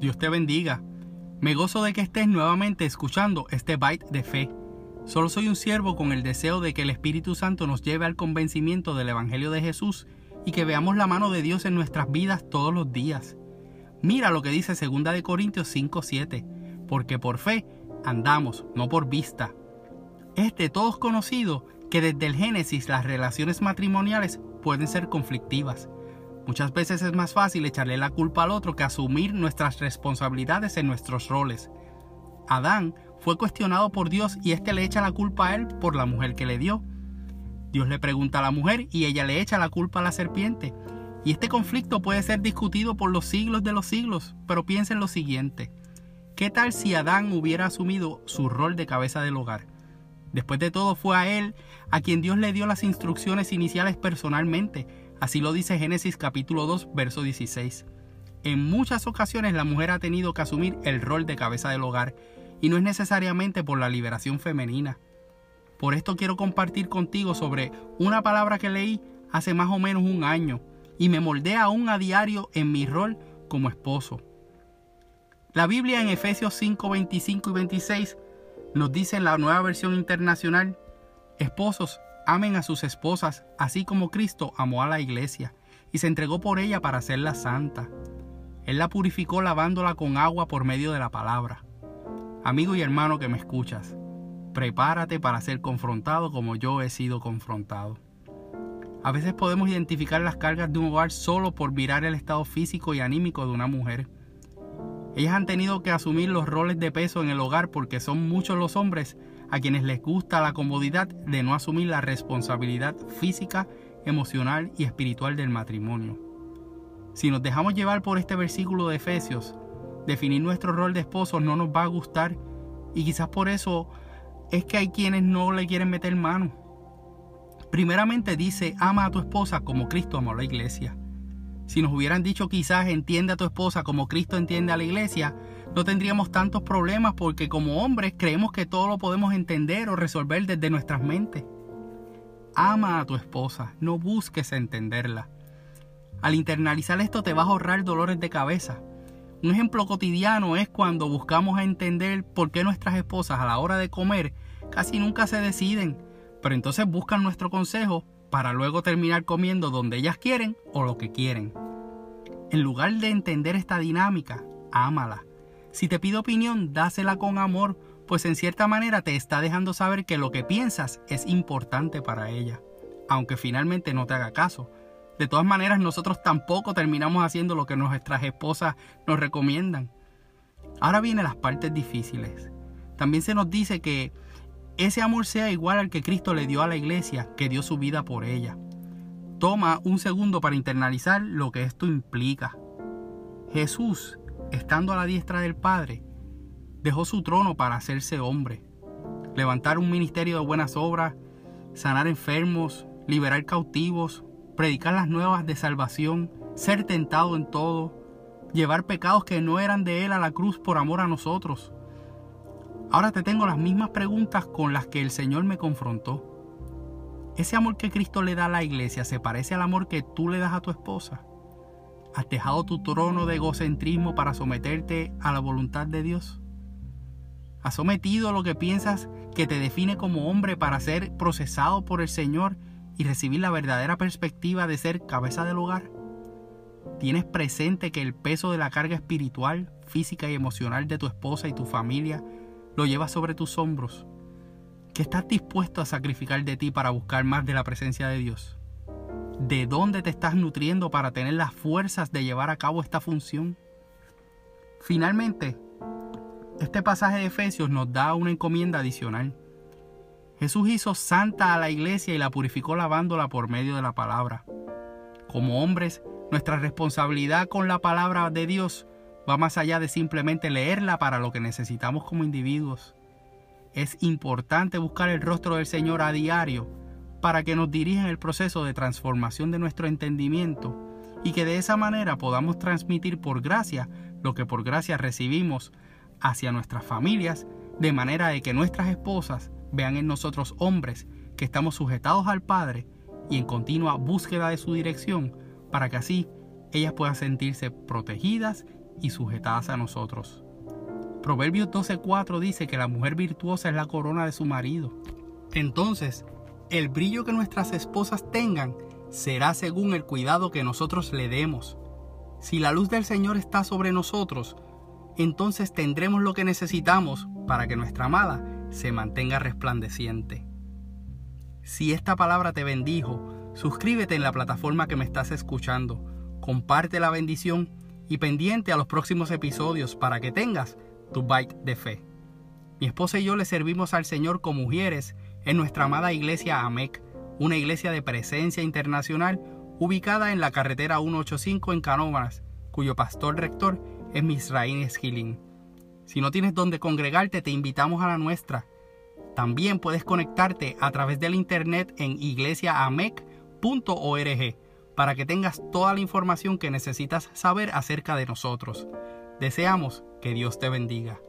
Dios te bendiga. Me gozo de que estés nuevamente escuchando este Byte de Fe. Solo soy un siervo con el deseo de que el Espíritu Santo nos lleve al convencimiento del Evangelio de Jesús y que veamos la mano de Dios en nuestras vidas todos los días. Mira lo que dice 2 de Corintios 5:7, porque por fe andamos, no por vista. Es de todos conocido que desde el Génesis las relaciones matrimoniales pueden ser conflictivas. Muchas veces es más fácil echarle la culpa al otro que asumir nuestras responsabilidades en nuestros roles. Adán fue cuestionado por Dios y éste le echa la culpa a él por la mujer que le dio. Dios le pregunta a la mujer y ella le echa la culpa a la serpiente. Y este conflicto puede ser discutido por los siglos de los siglos, pero piensa en lo siguiente. ¿Qué tal si Adán hubiera asumido su rol de cabeza del hogar? Después de todo fue a él a quien Dios le dio las instrucciones iniciales personalmente, Así lo dice Génesis capítulo 2, verso 16. En muchas ocasiones la mujer ha tenido que asumir el rol de cabeza del hogar y no es necesariamente por la liberación femenina. Por esto quiero compartir contigo sobre una palabra que leí hace más o menos un año y me moldea aún a diario en mi rol como esposo. La Biblia en Efesios 5, 25 y 26 nos dice en la nueva versión internacional, Esposos, Amen a sus esposas, así como Cristo amó a la iglesia y se entregó por ella para hacerla santa. Él la purificó lavándola con agua por medio de la palabra. Amigo y hermano que me escuchas, prepárate para ser confrontado como yo he sido confrontado. A veces podemos identificar las cargas de un hogar solo por mirar el estado físico y anímico de una mujer. Ellas han tenido que asumir los roles de peso en el hogar porque son muchos los hombres a quienes les gusta la comodidad de no asumir la responsabilidad física, emocional y espiritual del matrimonio. Si nos dejamos llevar por este versículo de Efesios, definir nuestro rol de esposo no nos va a gustar y quizás por eso es que hay quienes no le quieren meter mano. Primeramente dice, ama a tu esposa como Cristo amó a la iglesia. Si nos hubieran dicho quizás entiende a tu esposa como Cristo entiende a la iglesia, no tendríamos tantos problemas porque como hombres creemos que todo lo podemos entender o resolver desde nuestras mentes. Ama a tu esposa, no busques entenderla. Al internalizar esto te vas a ahorrar dolores de cabeza. Un ejemplo cotidiano es cuando buscamos entender por qué nuestras esposas a la hora de comer casi nunca se deciden, pero entonces buscan nuestro consejo para luego terminar comiendo donde ellas quieren o lo que quieren. En lugar de entender esta dinámica, ámala. Si te pide opinión, dásela con amor, pues en cierta manera te está dejando saber que lo que piensas es importante para ella, aunque finalmente no te haga caso. De todas maneras, nosotros tampoco terminamos haciendo lo que nuestras esposas nos recomiendan. Ahora vienen las partes difíciles. También se nos dice que ese amor sea igual al que Cristo le dio a la iglesia, que dio su vida por ella. Toma un segundo para internalizar lo que esto implica. Jesús, estando a la diestra del Padre, dejó su trono para hacerse hombre, levantar un ministerio de buenas obras, sanar enfermos, liberar cautivos, predicar las nuevas de salvación, ser tentado en todo, llevar pecados que no eran de Él a la cruz por amor a nosotros, Ahora te tengo las mismas preguntas con las que el Señor me confrontó. ¿Ese amor que Cristo le da a la iglesia se parece al amor que tú le das a tu esposa? ¿Has dejado tu trono de egocentrismo para someterte a la voluntad de Dios? ¿Has sometido lo que piensas que te define como hombre para ser procesado por el Señor y recibir la verdadera perspectiva de ser cabeza del hogar? ¿Tienes presente que el peso de la carga espiritual, física y emocional de tu esposa y tu familia lo llevas sobre tus hombros, ¿Qué estás dispuesto a sacrificar de ti para buscar más de la presencia de Dios. ¿De dónde te estás nutriendo para tener las fuerzas de llevar a cabo esta función? Finalmente, este pasaje de Efesios nos da una encomienda adicional. Jesús hizo santa a la iglesia y la purificó lavándola por medio de la palabra. Como hombres, nuestra responsabilidad con la palabra de Dios va más allá de simplemente leerla para lo que necesitamos como individuos. Es importante buscar el rostro del Señor a diario para que nos dirija en el proceso de transformación de nuestro entendimiento y que de esa manera podamos transmitir por gracia lo que por gracia recibimos hacia nuestras familias, de manera de que nuestras esposas vean en nosotros hombres que estamos sujetados al Padre y en continua búsqueda de su dirección, para que así ellas puedan sentirse protegidas y sujetadas a nosotros. Proverbios 12:4 dice que la mujer virtuosa es la corona de su marido. Entonces, el brillo que nuestras esposas tengan será según el cuidado que nosotros le demos. Si la luz del Señor está sobre nosotros, entonces tendremos lo que necesitamos para que nuestra amada se mantenga resplandeciente. Si esta palabra te bendijo, suscríbete en la plataforma que me estás escuchando, comparte la bendición y pendiente a los próximos episodios para que tengas tu bite de fe. Mi esposa y yo le servimos al Señor como mujeres en nuestra amada iglesia AMEC, una iglesia de presencia internacional ubicada en la carretera 185 en Canómanas, cuyo pastor rector es Misraín Esquilín. Si no tienes donde congregarte, te invitamos a la nuestra. También puedes conectarte a través del internet en iglesiaamec.org para que tengas toda la información que necesitas saber acerca de nosotros. Deseamos que Dios te bendiga.